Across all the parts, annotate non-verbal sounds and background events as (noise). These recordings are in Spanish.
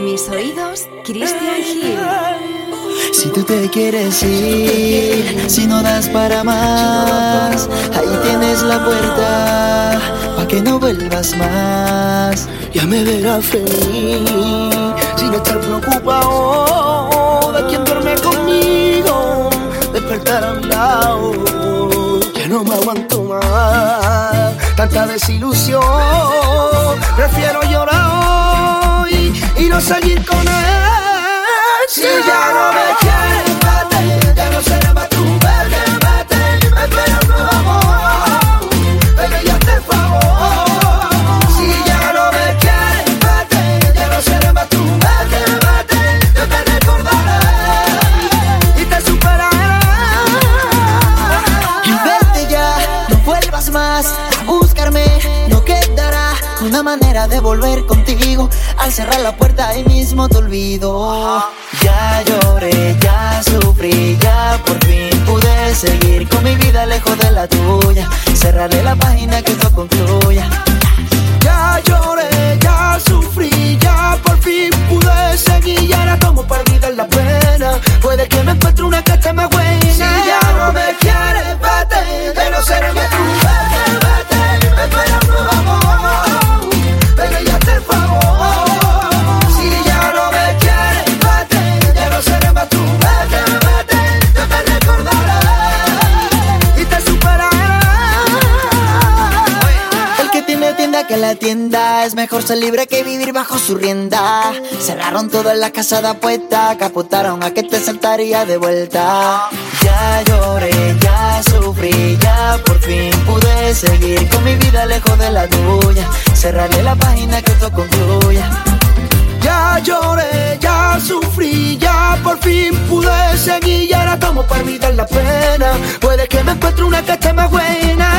Mis oídos, Christian Hill. Si tú te quieres ir, si no das para más, ahí tienes la puerta, pa' que no vuelvas más. Ya me verás feliz, sin estar preocupado de quien duerme conmigo, despertar a mi lado. Ya no me aguanto más, tanta desilusión, prefiero llorar y no seguir con él si ya no me quieres. manera de volver contigo. Al cerrar la puerta ahí mismo te olvido. Ya lloré, ya sufrí, ya por fin pude seguir con mi vida lejos de la tuya. Cerraré la página que esto concluya. Ya lloré, ya sufrí, ya por fin pude seguir. Y ahora como perdida en la pena. Puede que me encuentre una que más buena Es mejor ser libre que vivir bajo su rienda. Cerraron todas las casas de apuesta. Capotaron a que te saltaría de vuelta. Ya lloré, ya sufrí, ya por fin pude seguir con mi vida lejos de la tuya. Cerraré la página que esto concluya. Ya lloré, ya sufrí, ya por fin pude seguir. Y ahora tomo para olvidar la pena. Puede que me encuentre una que más buena.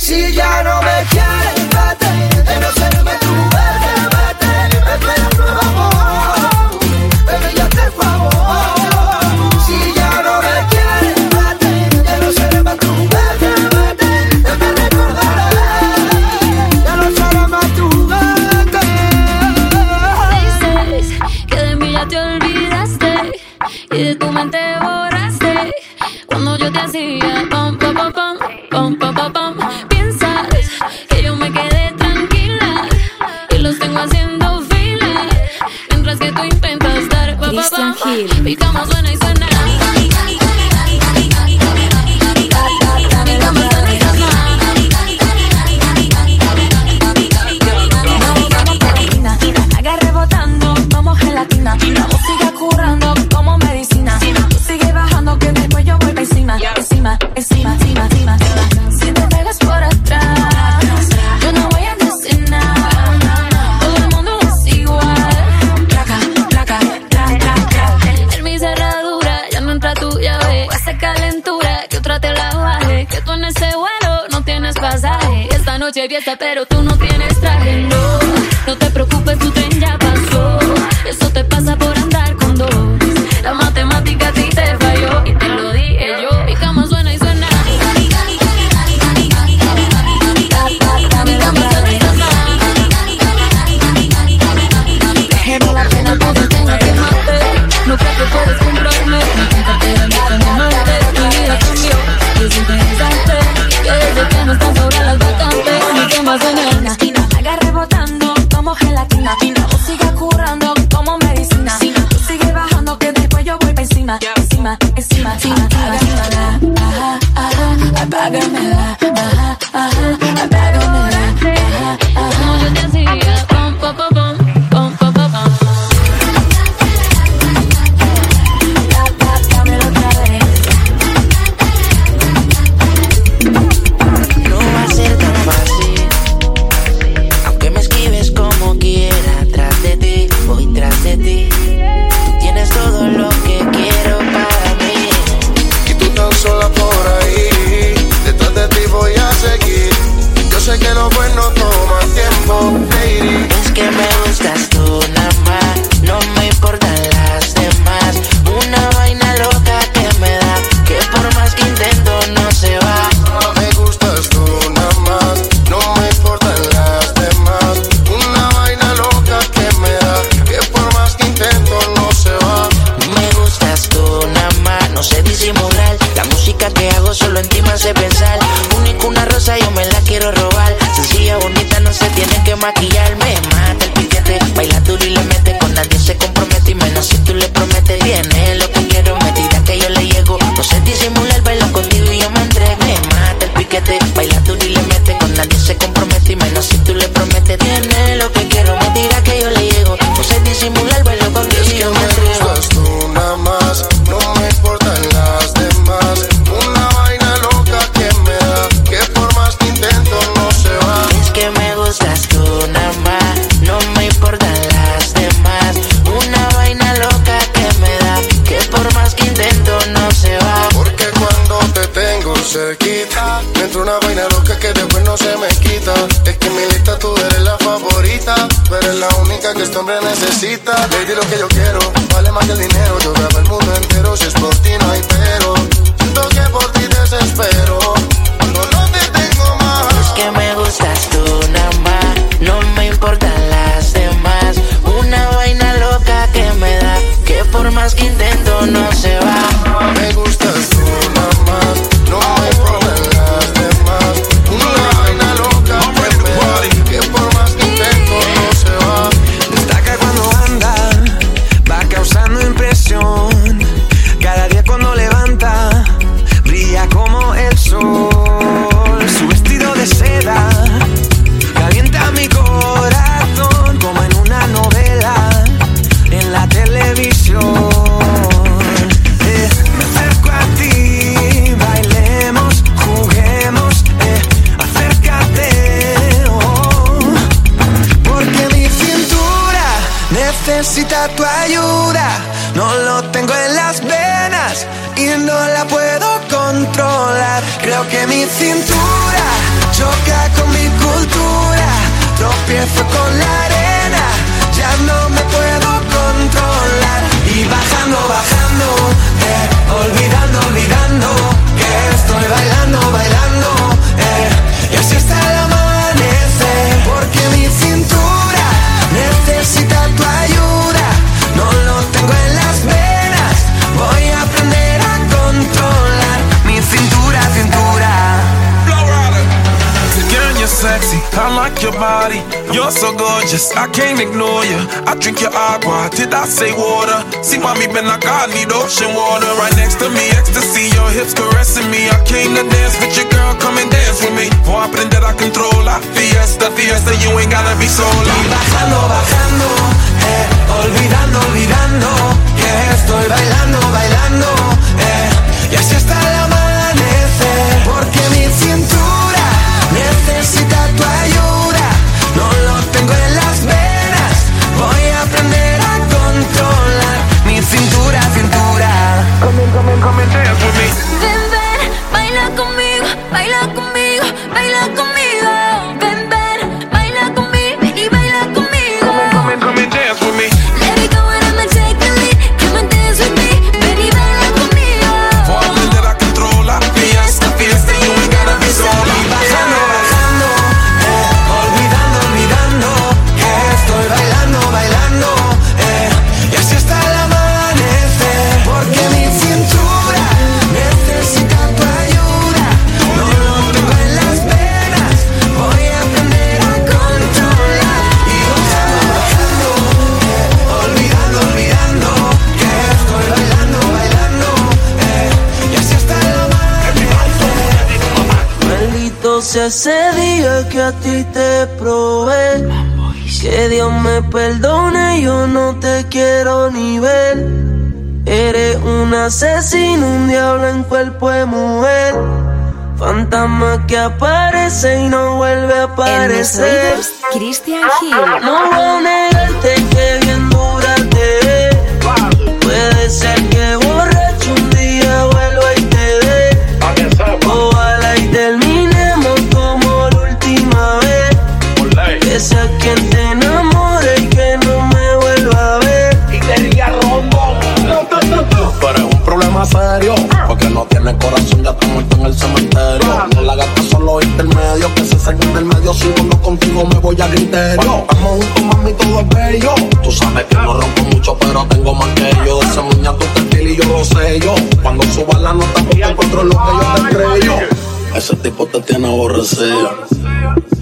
Si ya no me quieres, vete, de no serme tú. are so gorgeous, I can't ignore you. I drink your agua, did I say water? See, mommy been like I need ocean water. Right next to me, ecstasy, your hips caressing me. I came to dance with your girl, come and dance with me. Voy that I control controlar. Fiesta, fiesta, you ain't gotta be sola. Y bajando, bajando, eh, olvidando, olvidando. Eh, estoy bailando, bailando, eh, y así hasta el amanecer. Porque mi ese día que a ti te probé. Que Dios me perdone, yo no te quiero ni ver. Eres un asesino, un diablo en cuerpo de mujer. Fantasma que aparece y no vuelve a aparecer. Cristian Gil. No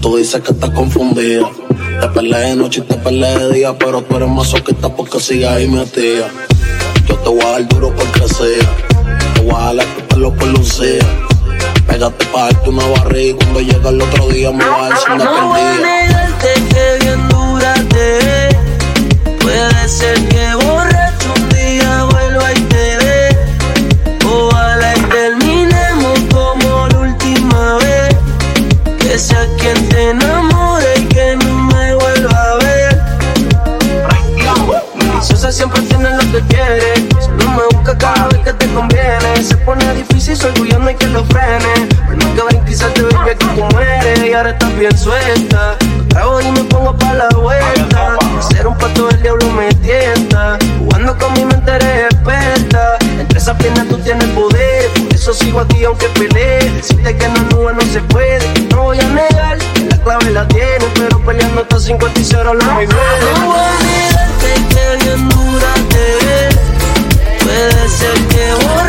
Tú dices que estás confundida. Te peleé de noche y te peleé de día, pero tú eres más soquita porque sigas ahí metida. Yo te voy a dar duro porque sea. Te voy a jalar tu pelo por lucía. Pégate pa' darte una barriga y cuando llega el otro día me va a decir una No voy a negarte que bien dura te Puede ser que difícil, soy tuyo, no hay que lo frene. Pero no que brinquizarte, baby, aquí tú mueres. Y ahora estás bien suelta. Trago y me pongo pa' la vuelta. Ser un pato del diablo me tienta. Jugando con mi mente eres experta. Entre esas piernas tú tienes poder. Por eso sigo aquí aunque pelee. Decirte que no nube no se puede. No voy a negar que la clave la tiene. Pero peleando hasta 50 y 0 la No voy a negarte que bien dura te. Puede ser que borracho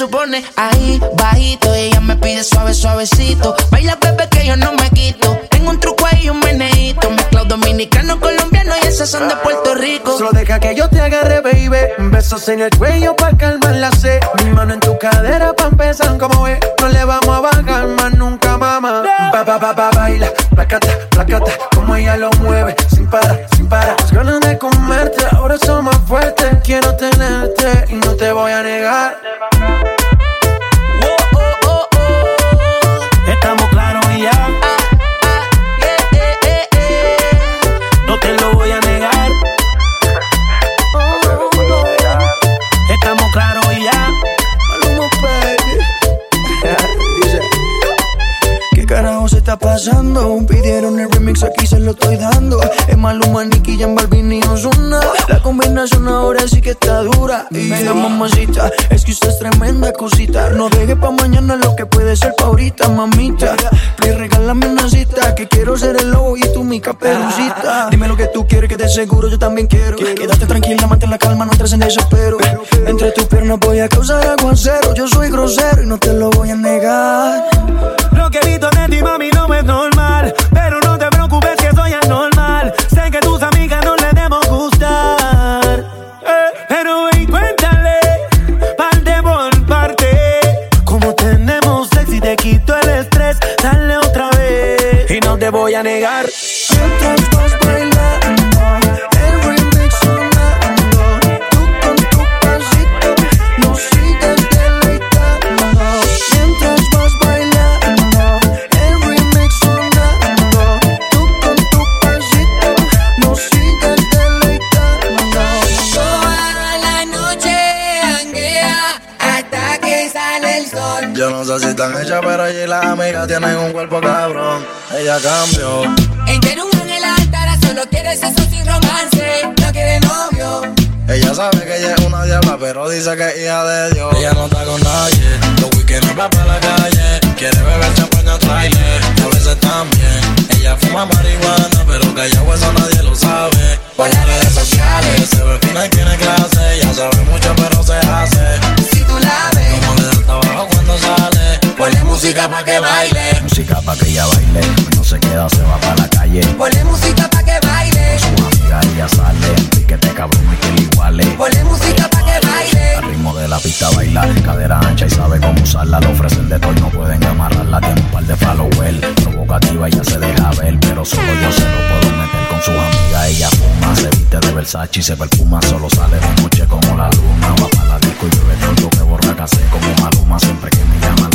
Supone. Ahí bajito ella me pide suave suavecito. Baila bebé que yo no me quito. Tengo un truco ahí un meneíto, mezclado dominicano colombiano y esas son de Puerto Rico. Solo deja que yo te agarre, baby. Besos en el cuello para calmar la sed. Mi mano en tu cadera para empezar como es. Pidieron el remix, aquí se lo estoy dando. Es Maluma, Nicky, Jan Balvin y Ozuna. Combinación ahora sí que está dura. Y mira, mamacita, es que usted es tremenda cosita. No deje pa' mañana lo que puede ser pa' ahorita, mamita. Please, regálame una cita, que quiero ser el lobo y tú mi caperucita. Dime lo que tú quieres, que de seguro yo también quiero. Quédate tranquila, mantén la calma, no entres en desespero. Entre tus piernas voy a causar aguacero. Yo soy grosero y no te lo voy a negar. Lo que he visto de ti, mami, no es normal. Pero a negar. Mientras vas bailando, el remix sonando. Tú con tu pasito nos sigues deleitando. Mientras vas bailando, el remix sonando. Tú con tu pasito nos sigues deleitando. Toda la noche janguea hasta que sale el sol. Yo no sé si están hechas, pero allí las amigas tienen un cuerpo cabrón. Ella cambió. Entera un ángel altara, solo quiere sexo sin romance. No quiere novio. Ella sabe que ella es una diabla, pero dice que es hija de Dios. Ella no está con nadie, los weekends va para la calle. Quiere beber champaña trailer, a veces también. Ella fuma marihuana, pero callado eso nadie lo sabe. Por las redes sociales, se ve fina y tiene clase. Ella sabe mucho, pero se hace. Música pa' que baile. Música pa' que ella baile, no se queda, se va para la calle. Ponle música pa' que baile. Su amiga ella sale, que te cabrón y que le iguale. Ponle música pa' que baile. Al ritmo de la pista baila, cadera ancha y sabe cómo usarla. Le ofrecen de todo y no pueden amarrarla. Tiene un par de followers, provocativa ella se deja ver, pero solo yo se lo puedo meter con sus amigas. Ella fuma, se viste de Versace y se perfuma, solo sale de noche como la luna. Va para la disco y bebe todo que borra casé como Maluma. Siempre que me llama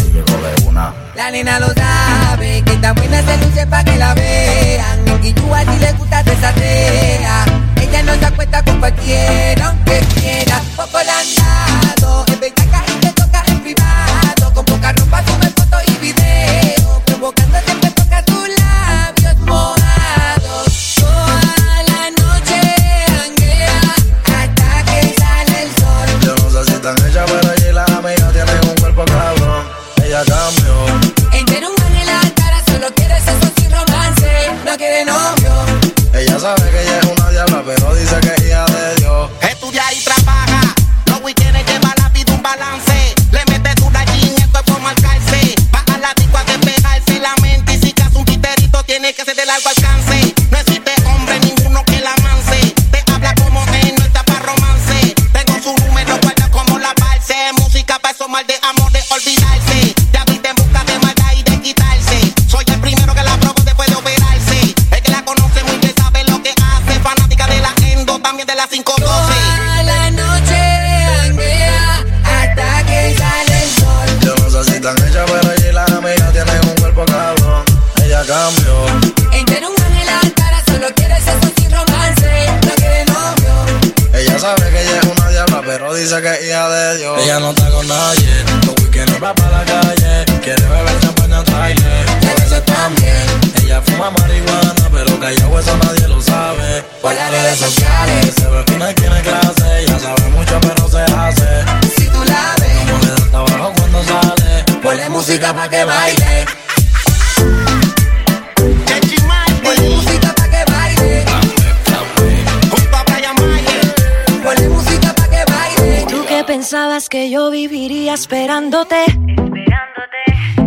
La nena lo sabe, que está buena se luce pa' que la vean. En Guillúa si le gusta desatea. Ella no se acuesta con cualquiera, aunque quiera. Poco la han dado, es bellaca pensabas que yo viviría esperándote.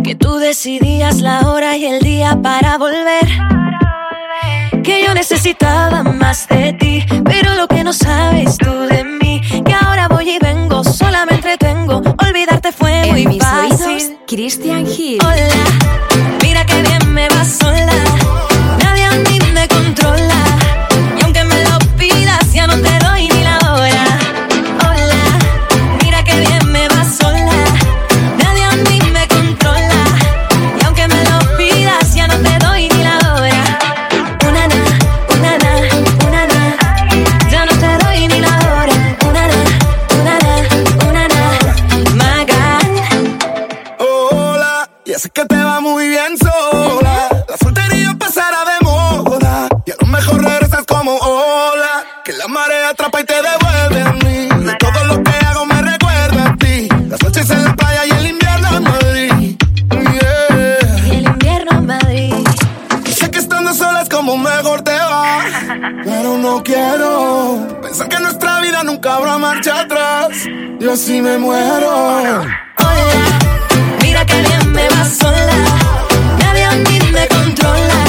Que tú decidías la hora y el día para volver. Que yo necesitaba más de ti. Pero lo que no sabes tú de mí. Que ahora voy y vengo, sola me entretengo. Olvidarte fue En muy mis fácil. Christian Hill. Hola, mira que bien me va sola. Nunca habrá marcha atrás. Yo así me muero. Hola, mira que bien me va sola. Nadie a mí me controla.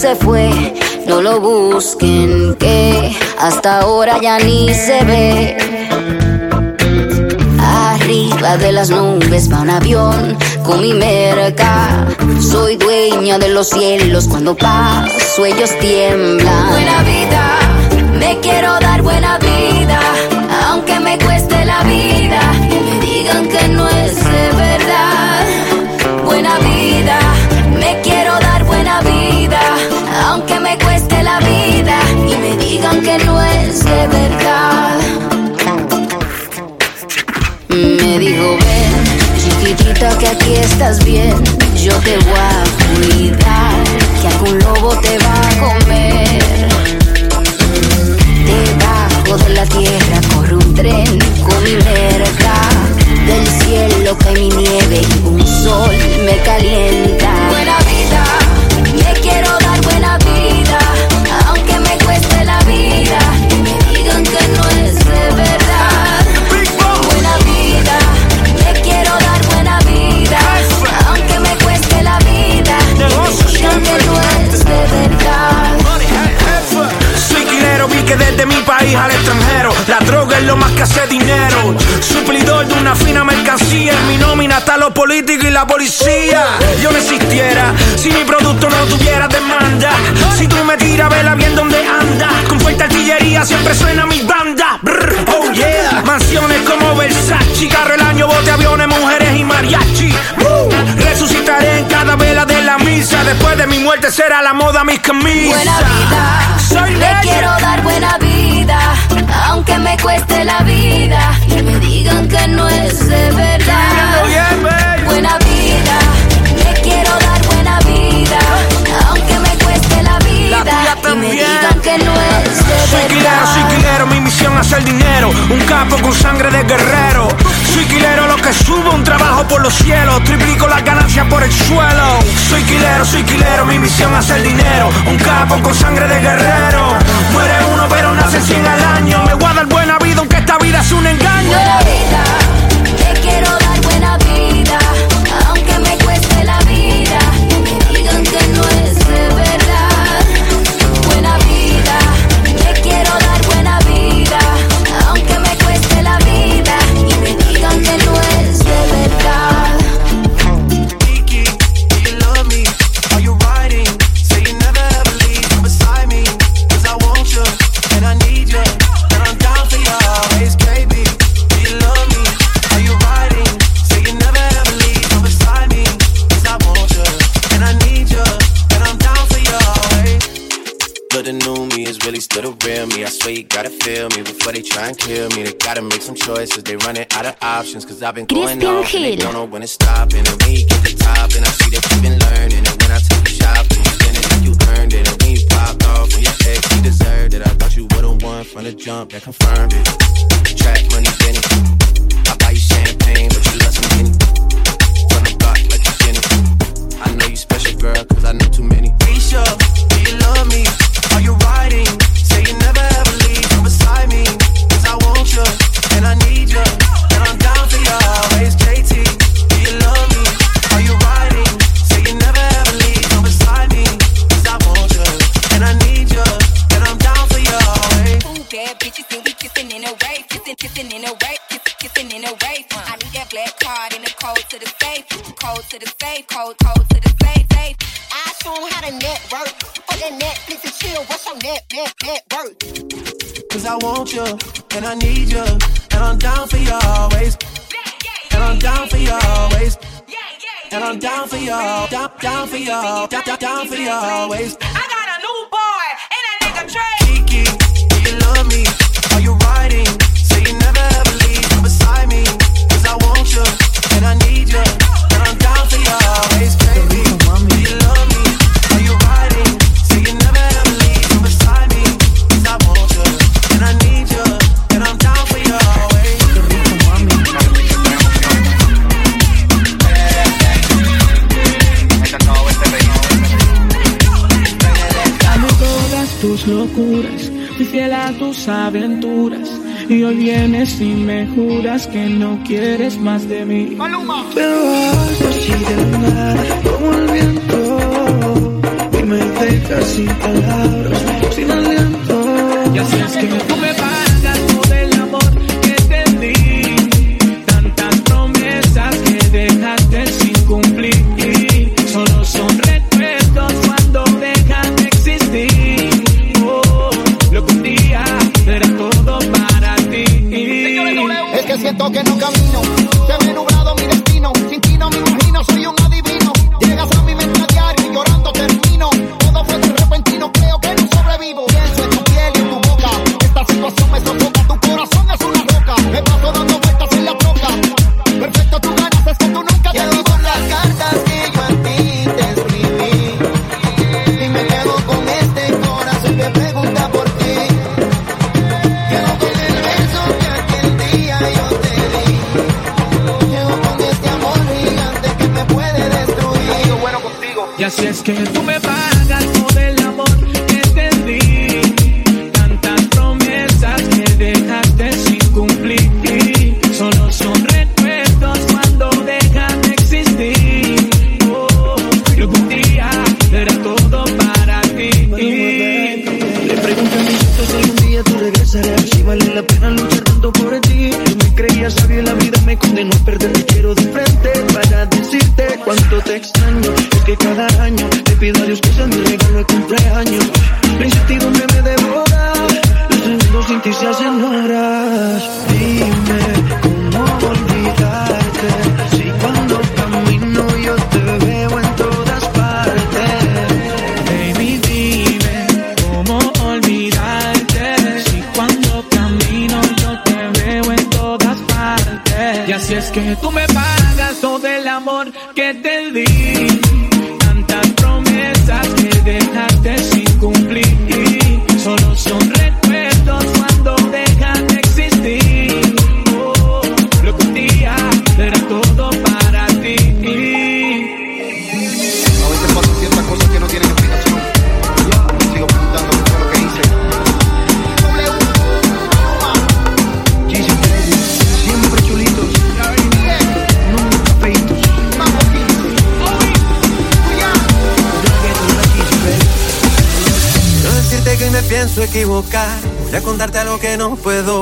Se fue. No lo busquen, que hasta ahora ya ni se ve. Arriba de las nubes va un avión con mi merca. Soy dueña de los cielos, cuando paso ellos tiemblan. Buena vida, me quiero dar digan que no es de verdad. Me dijo, ven, chiquitita, que aquí estás bien. Yo te voy a cuidar, que algún lobo te va a comer. Debajo de la tierra corre un tren con mi merca. Del cielo cae mi nieve y un sol me calienta. País al extranjero. La droga es lo más que hace dinero. Suplidor de una fina mercancía. En mi nómina está los políticos y la policía. Yo no existiera si mi producto no tuviera demanda. Si tú me tiras, vela bien donde anda. Con fuerte artillería siempre suena mi banda. Brr, Oh yeah. Mansiones como Versace. Carro el año, bote, aviones, mujeres y mariachi. Uh, Resucitaré en cada vela de la misa. Después de mi muerte será la moda mis camisas. Buena vida, Soy legend. quiero dar buena vida, aunque me cueste la vida y me digan que no es de verdad. Buena vida, me quiero dar buena vida, aunque me cueste la vida y me digan que no es de Soy quilero, soy verdad. quilero, mi misión es hacer dinero. Un capo con sangre de guerrero. Soy quilero, lo que subo, un trabajo por los cielos. Triplico las ganancias por el suelo. Soy quilero, soy quilero, mi misión es hacer dinero. Un capo con sangre de guerrero. Muere uno, nace 100 al año. Me voy a dar buena vida, aunque esta vida es un engaño. Try and kill me. They gotta make some choices. They running out of options. Cause I've been going off and they don't know when to stop. And when you get the top, and I see that you've been learning. And when I take you shopping, you spend it like you earned it. And when you popped off, when your ex, he deserved it. I thought you would've won from the jump that confirmed it. Track money, Benny. I buy you champagne, but you love some Henny. From the block like you Jenny. I know you special, girl, cause I know too many. Risha, do you love me? Are you riding? Say you never ever and I need you. And I'm down for. Do you love me? Are you riding? Say you never ever leave beside I want you, and I need you. And I'm down for bitches we kissing in a kissing, kissing in a kissing, kissing in a. I need that black card and the code to the safe, code to the safe, code, code to the safe, show 'em how to network. Oh, that Netflix and chill. What's your net, net, net worth? Cause I want you, and I need you, and I'm down for you always. And I'm down for you always. And I'm down for you, down, down for you, down, down, down for you always. Fiel a tus aventuras. Y hoy vienes y me juras que no quieres más de mí. Pero vas así de nada, como el viento. Y me dejas sin palabras, sin aliento. Y así es que me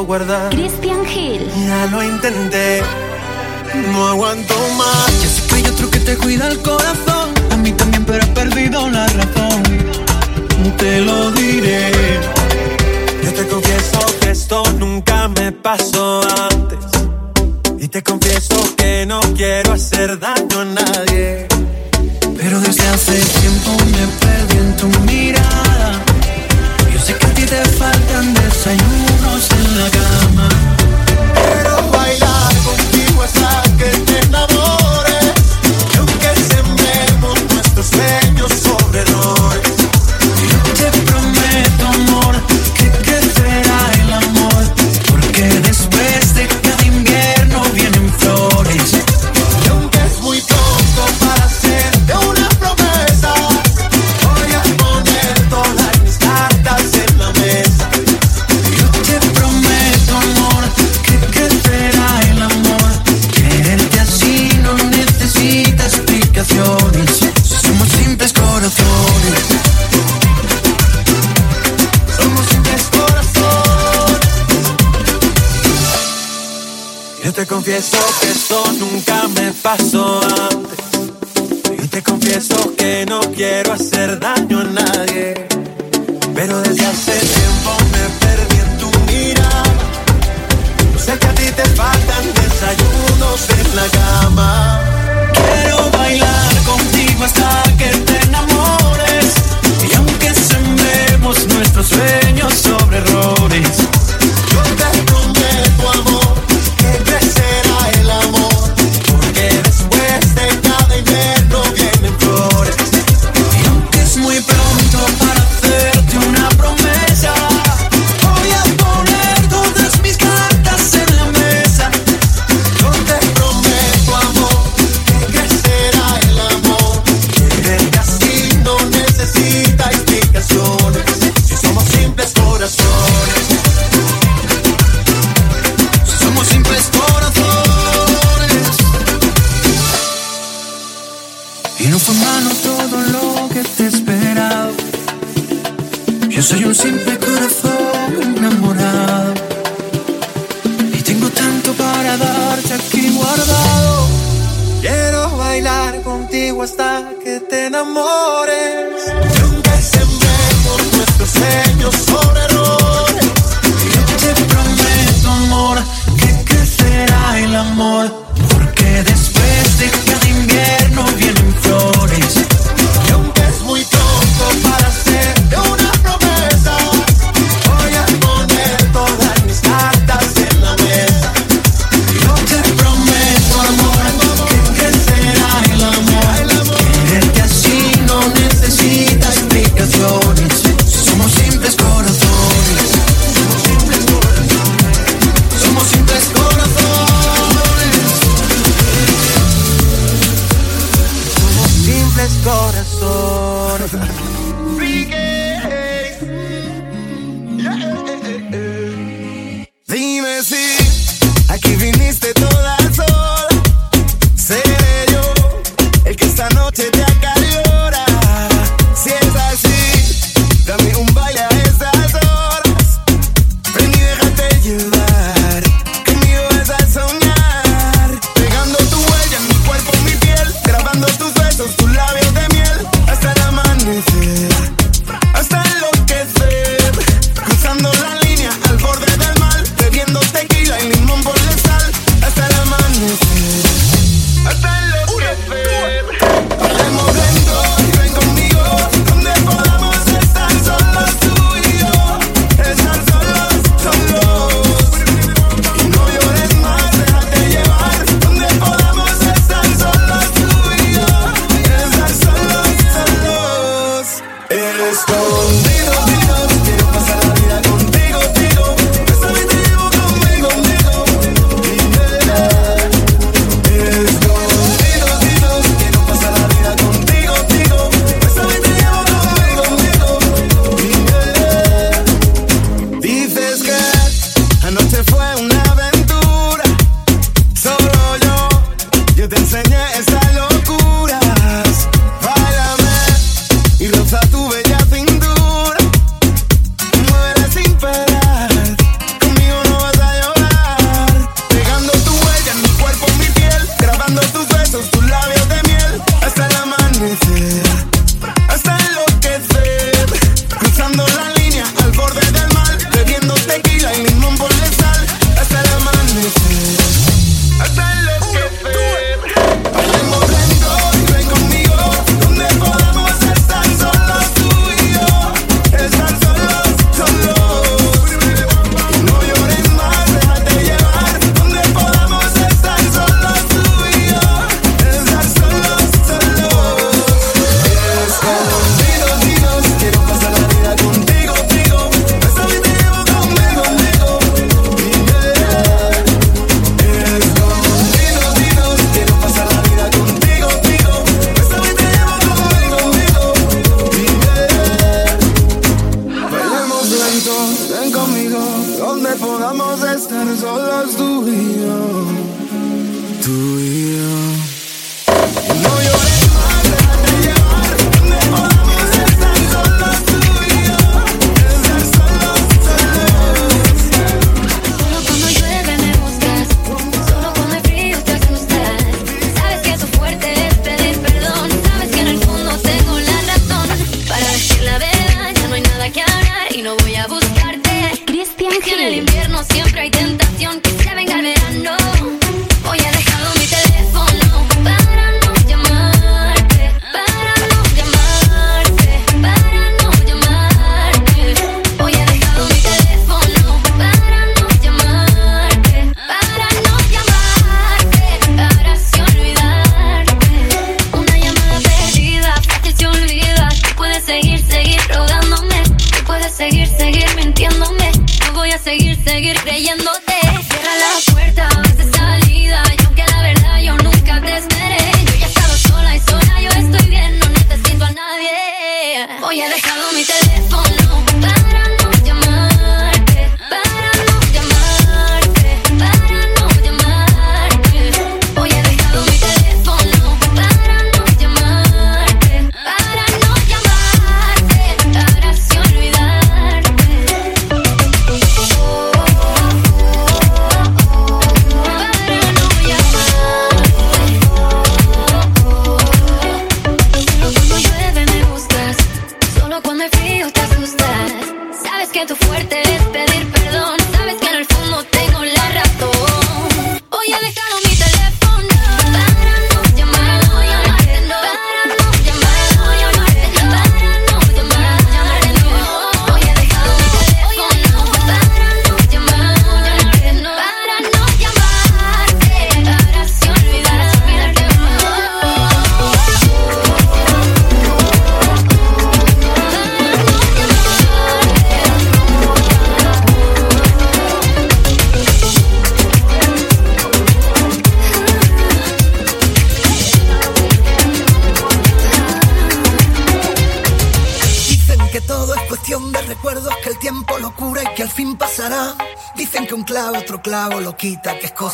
guardar. Cristian nuestros sueños sobre errores. Te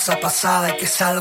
raza pasada que sale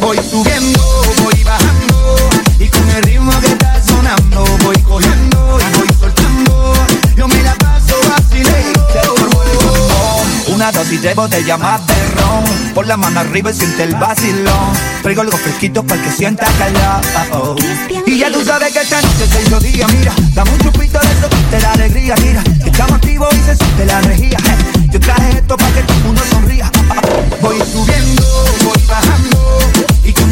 voy subiendo, voy bajando y con el ritmo que está sonando voy cogiendo y voy soltando. Yo me la paso vacilando. Oh, una dosis de botella de ron, por la mano arriba y siente el vacilón. Traigo algo fresquito para que sienta calor. Oh, oh. Este y ya tú sabes que esta noche se hizo día, mira, dame un chupito de eso, te da alegría, mira. Estamos activos y se siente la energía. Yo traje esto para que todo el mundo sonría. Oh, voy subiendo, voy bajando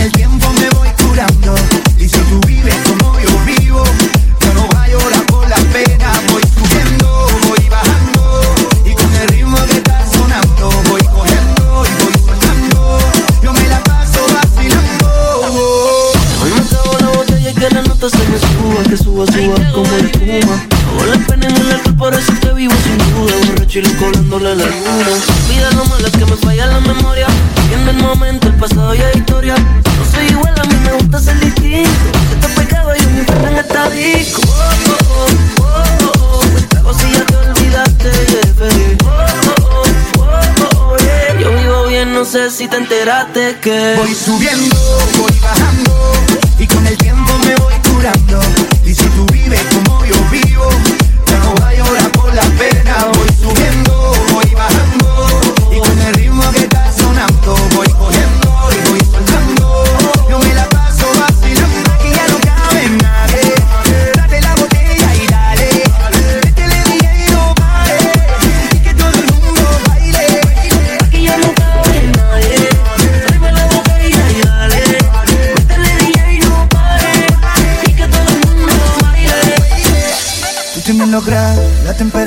el tiempo me voy curando. Y si tú vives como yo vivo, yo no voy a llorar por la pena. Voy subiendo, voy bajando. Y con el ritmo que está sonando, voy cogiendo y voy soltando. Yo me la paso vacilando. Hoy me acabo la botella y que la nota se me suba, que suba, suba como la espuma. No la pena en el alcohol, por eso que vivo sin duda. Borracho y colándole la luna. Vida lo malo es que me falla la memoria. Y en el momento, el pasado y la historia gusta ser distinto. Yo te pegaba y un infierno en esta disco. Oh, oh, oh, oh, oh. Trago si ya te olvidaste, baby. Oh, oh, oh, oh, yeah. Yo vivo bien, no sé si te enteraste que. Voy subiendo, voy bajando. Y con el tiempo me voy curando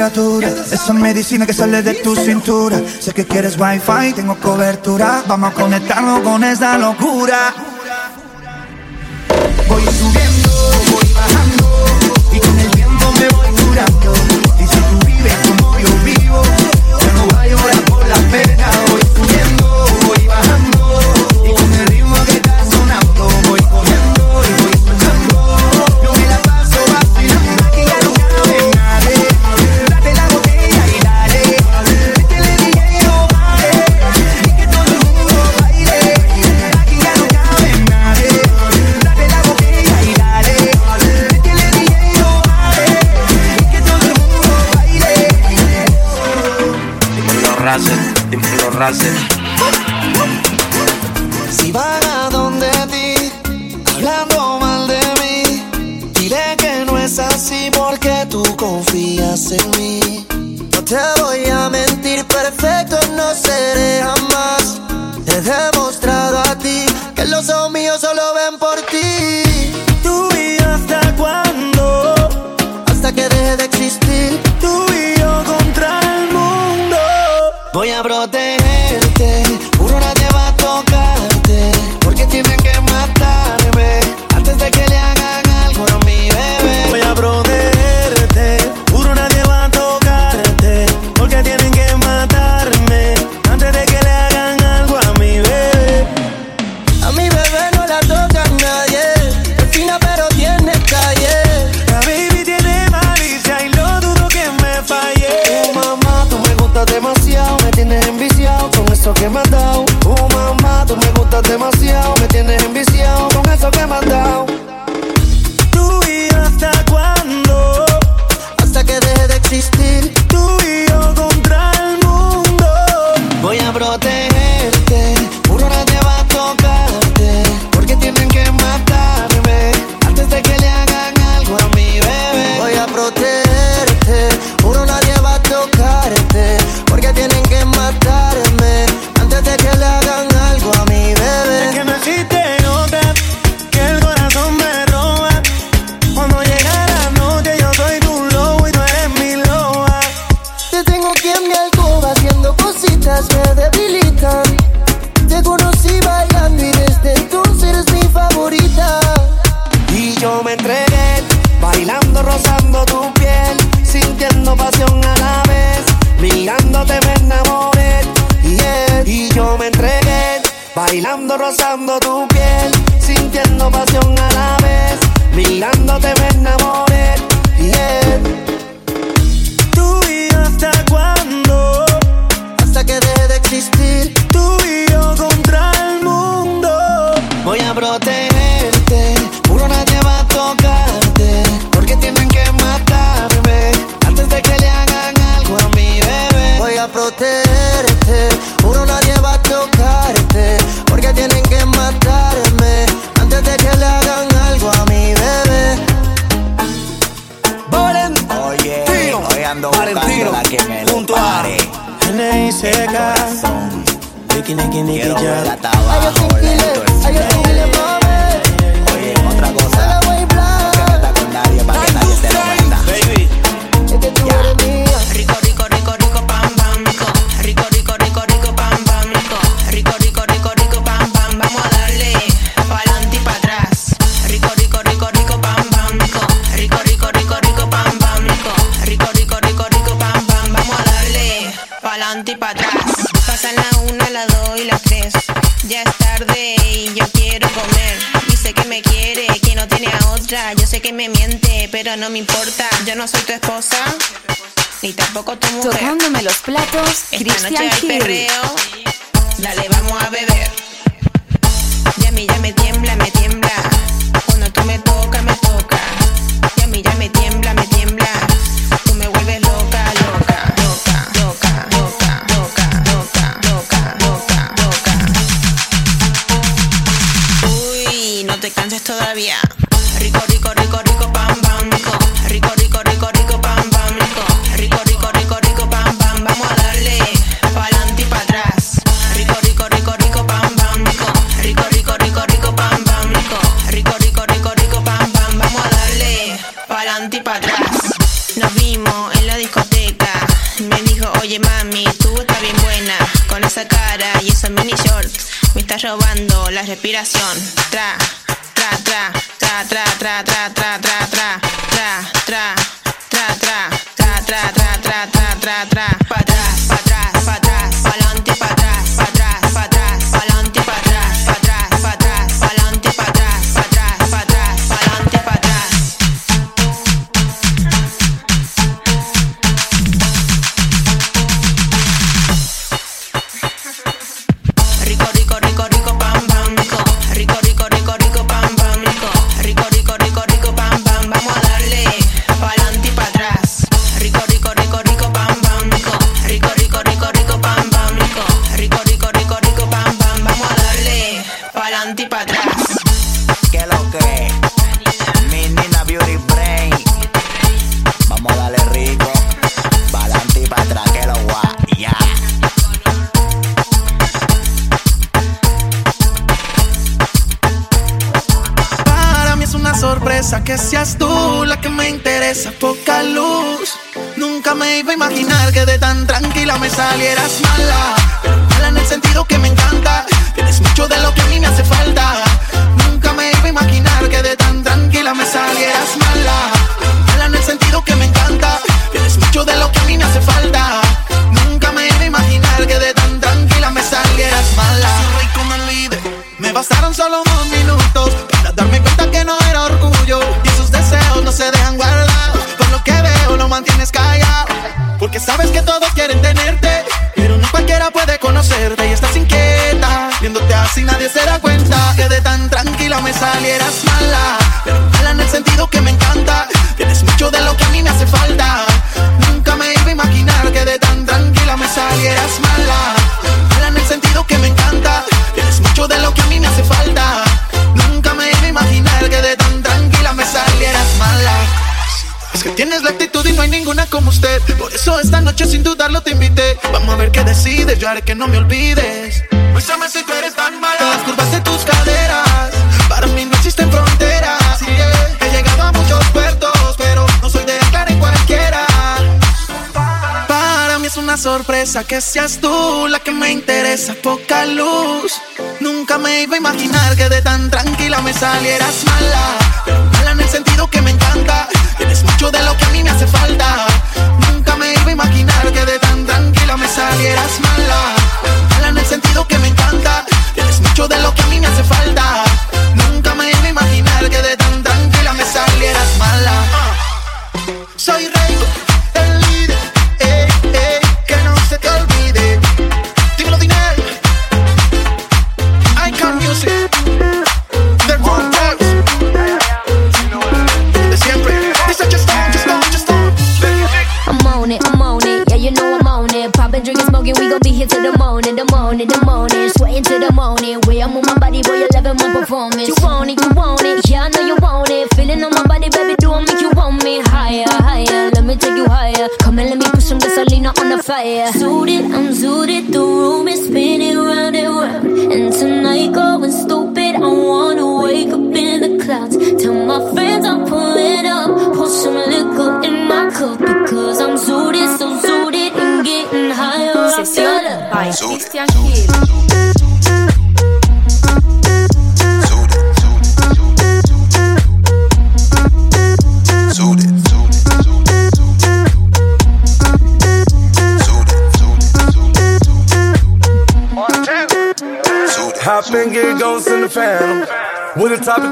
temperatura. Esa medicina que sale de tu cintura. Sé que quieres wifi, tengo cobertura. Vamos a conectarnos con esta locura.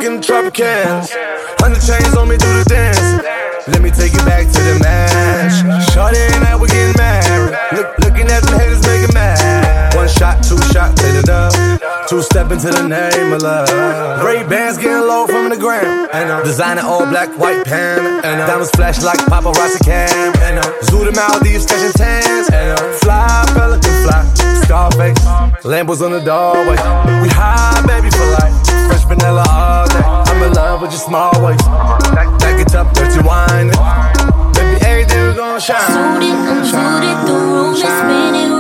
smoking drop cans. Hundred chains on me, do the dance. Let me take you back to the match. Shorty and I, we getting married. Look, looking at the haters, making mad. One shot, two shot, take it up. Two step into the name of love. Ray bands getting low from the gram. Designer all black, white pan. Diamonds flash like paparazzi cam. And zoo the Maldives, catching tans. And I'm fly, pelican fly, Scarface. Lambos on the doorway. We high, baby, for life. Fresh vanilla all in love with your small ways. Back it up, dirty wine. Baby, every day we gon' shine. I'm Suited, I'm suited, the room is spinning.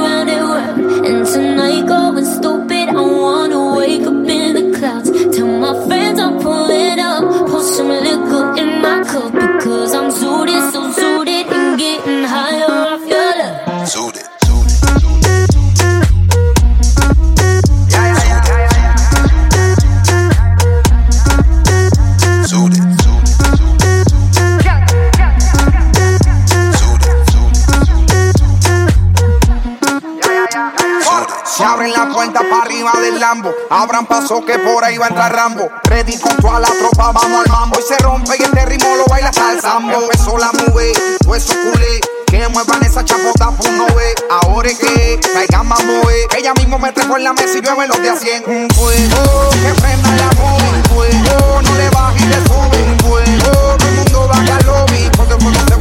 Se abren la puerta para arriba del Lambo. Abran paso que por ahí va a entrar Rambo. Ready con toda la tropa, vamos al mambo. Y se rompe y este ritmo lo baila hasta el sambo. Empezó la mube, hueso culé. Que muevan esa chapota, no ve. Ahora es que caigan más mube. Eh. Ella mismo me trajo en la mesa y llueve los de a 100. Un fuego, que prenda la mube. Un fuego, no le bajes y le sube. Un fuego, todo el mundo va al lobby. Porque el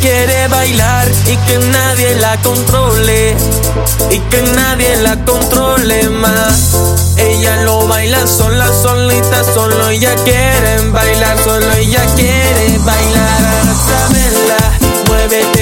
quiere bailar y que nadie la controle y que nadie la controle más. Ella lo baila sola, solita, solo ella quiere bailar, solo ella quiere bailar. Sábela, muévete.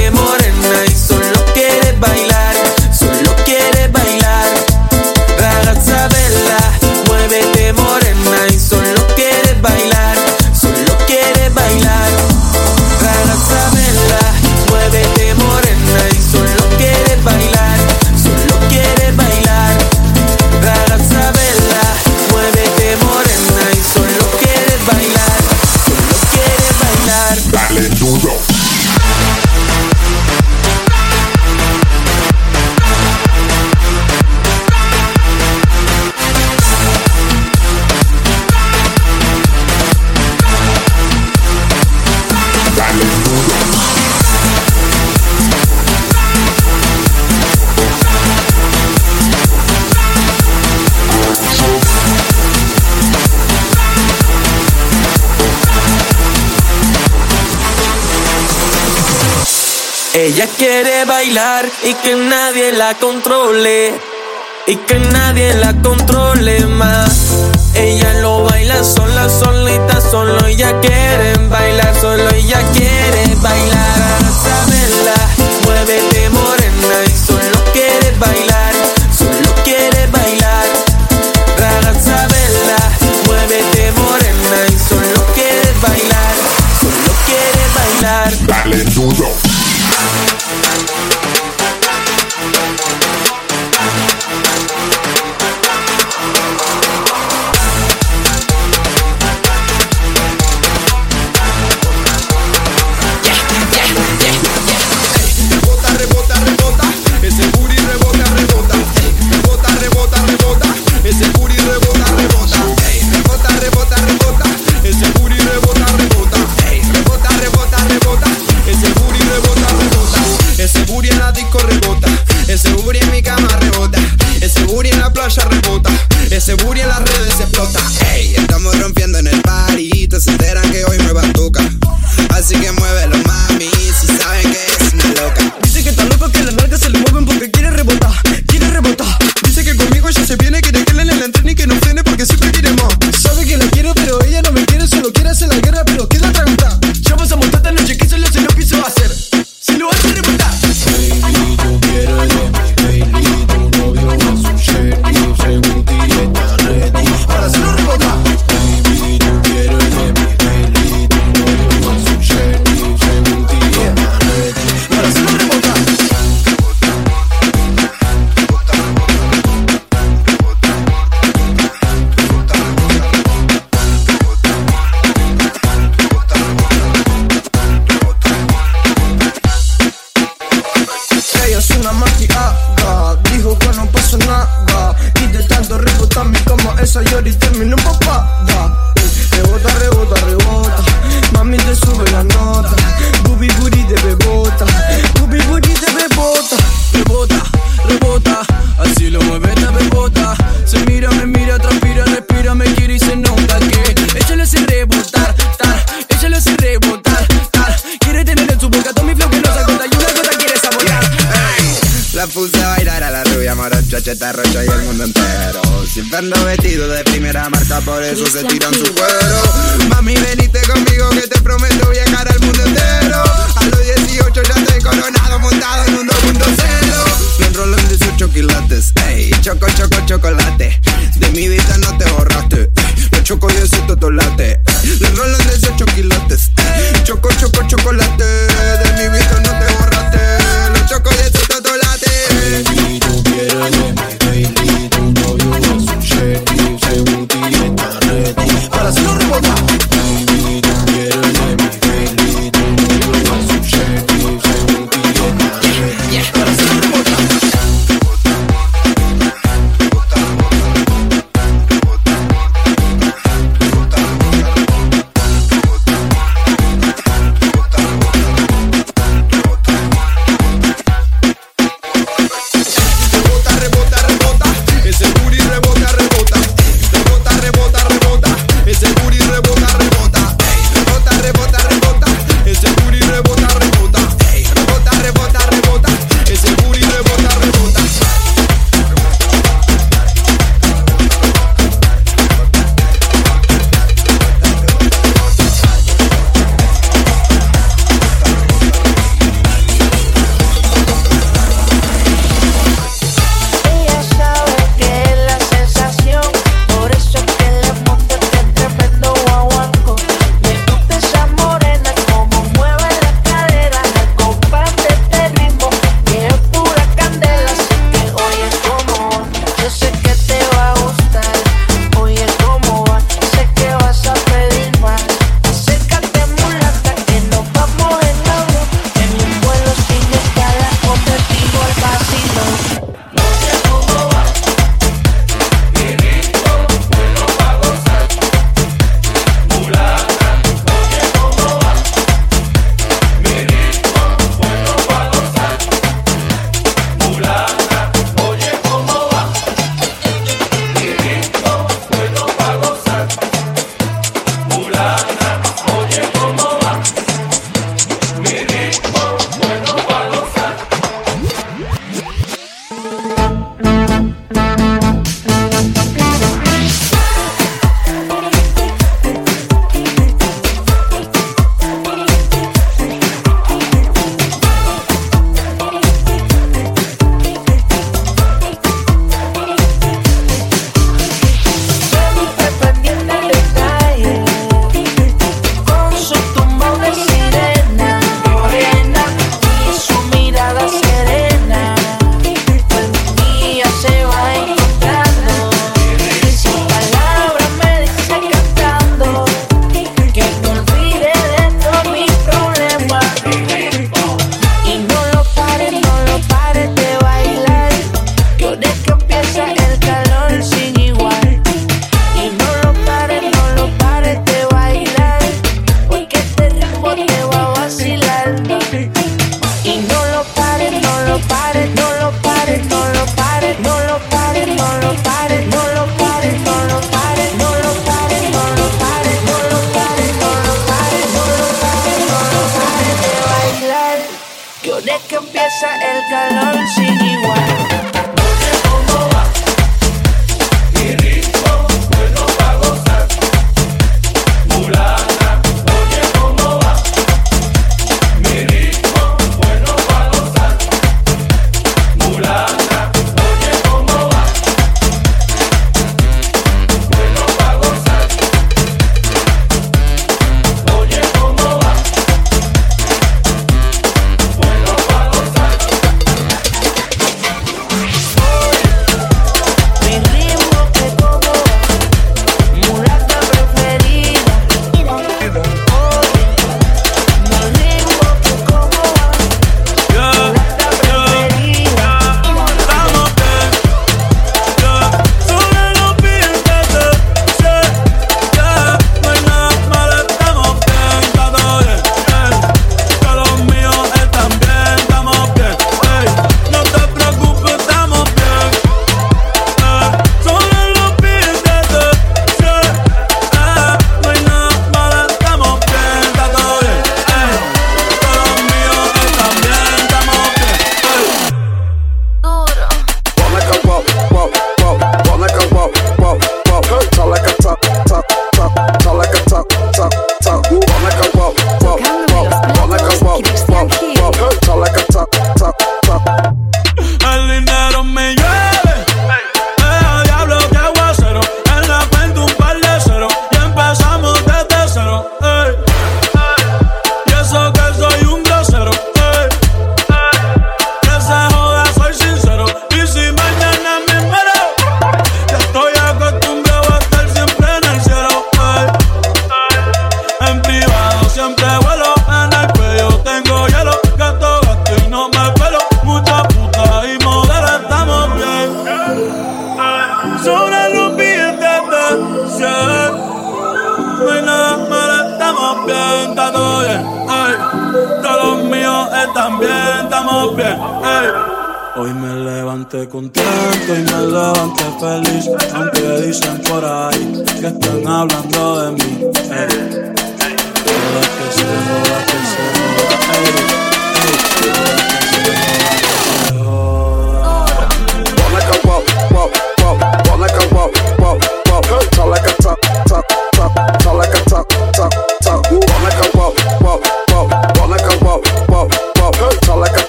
quiere bailar y que nadie la controle. Y que nadie la controle más. Ella lo baila sola, solita, solo ella quiere bailar, solo ella quiere.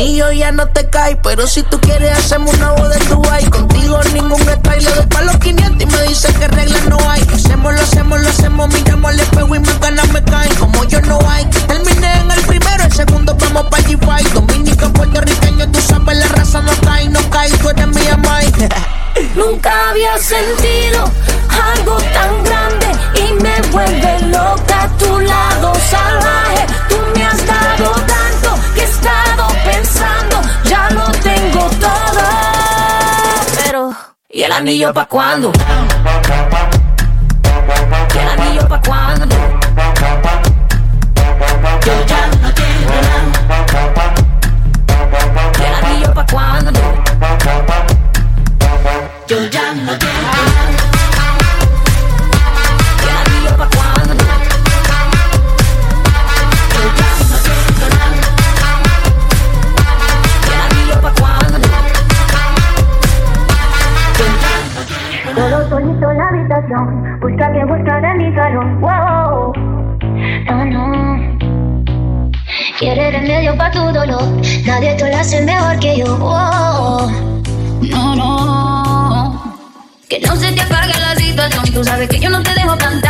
anillo ya no te cae, pero si tú quieres hacemos una boda de tu Dubai. Contigo ningún detalle, le doy pa' los 500 y me dice que reglas no hay. Hacemos, lo hacemos, lo hacemos, miramos al espejo y mis ganas me caen. Como yo no hay, terminé en el primero, el segundo vamos pa' G5. Dominican, puertorriqueño, tú sabes, la raza no cae, no cae, tú eres mía, Mike. (laughs) Nunca había sentido algo tan grande. anillo pa' cuándo? ¿Y anillo pa' cuándo? mejor que yo. No, no. Que no se te apague la situación. Tú sabes que yo no te dejo cantar.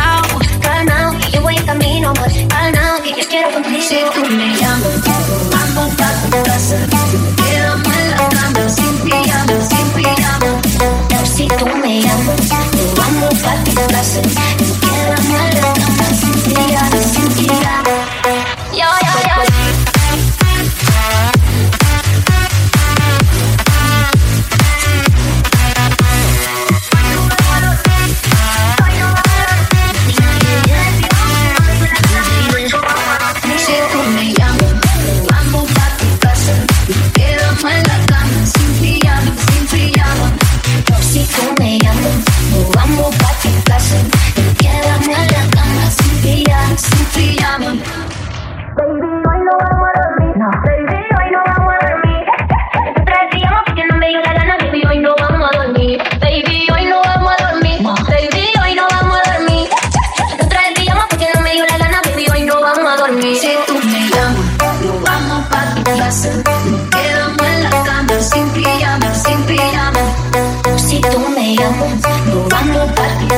estamos jugando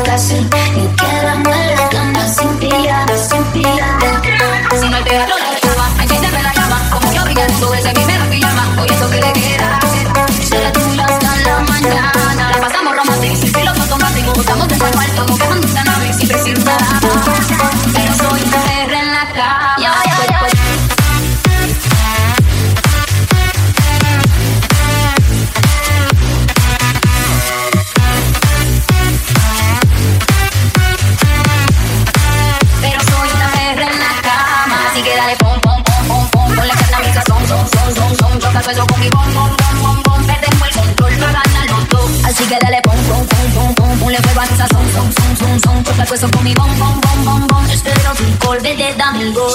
casi Ni quedamos en la cama sin pillar, sin pillar Si no te hablo la llama, enciéndeme la llama Como yo brillando, ese mi la pijama Hoy eso que le queda Será tú hasta la mañana La pasamos romántica, sin piloto automático Estamos de cuarto, como quemando una nave Sin decir nada Con mi bom, bom, bom, bom, bom. Espero tu golpe de dame el gol.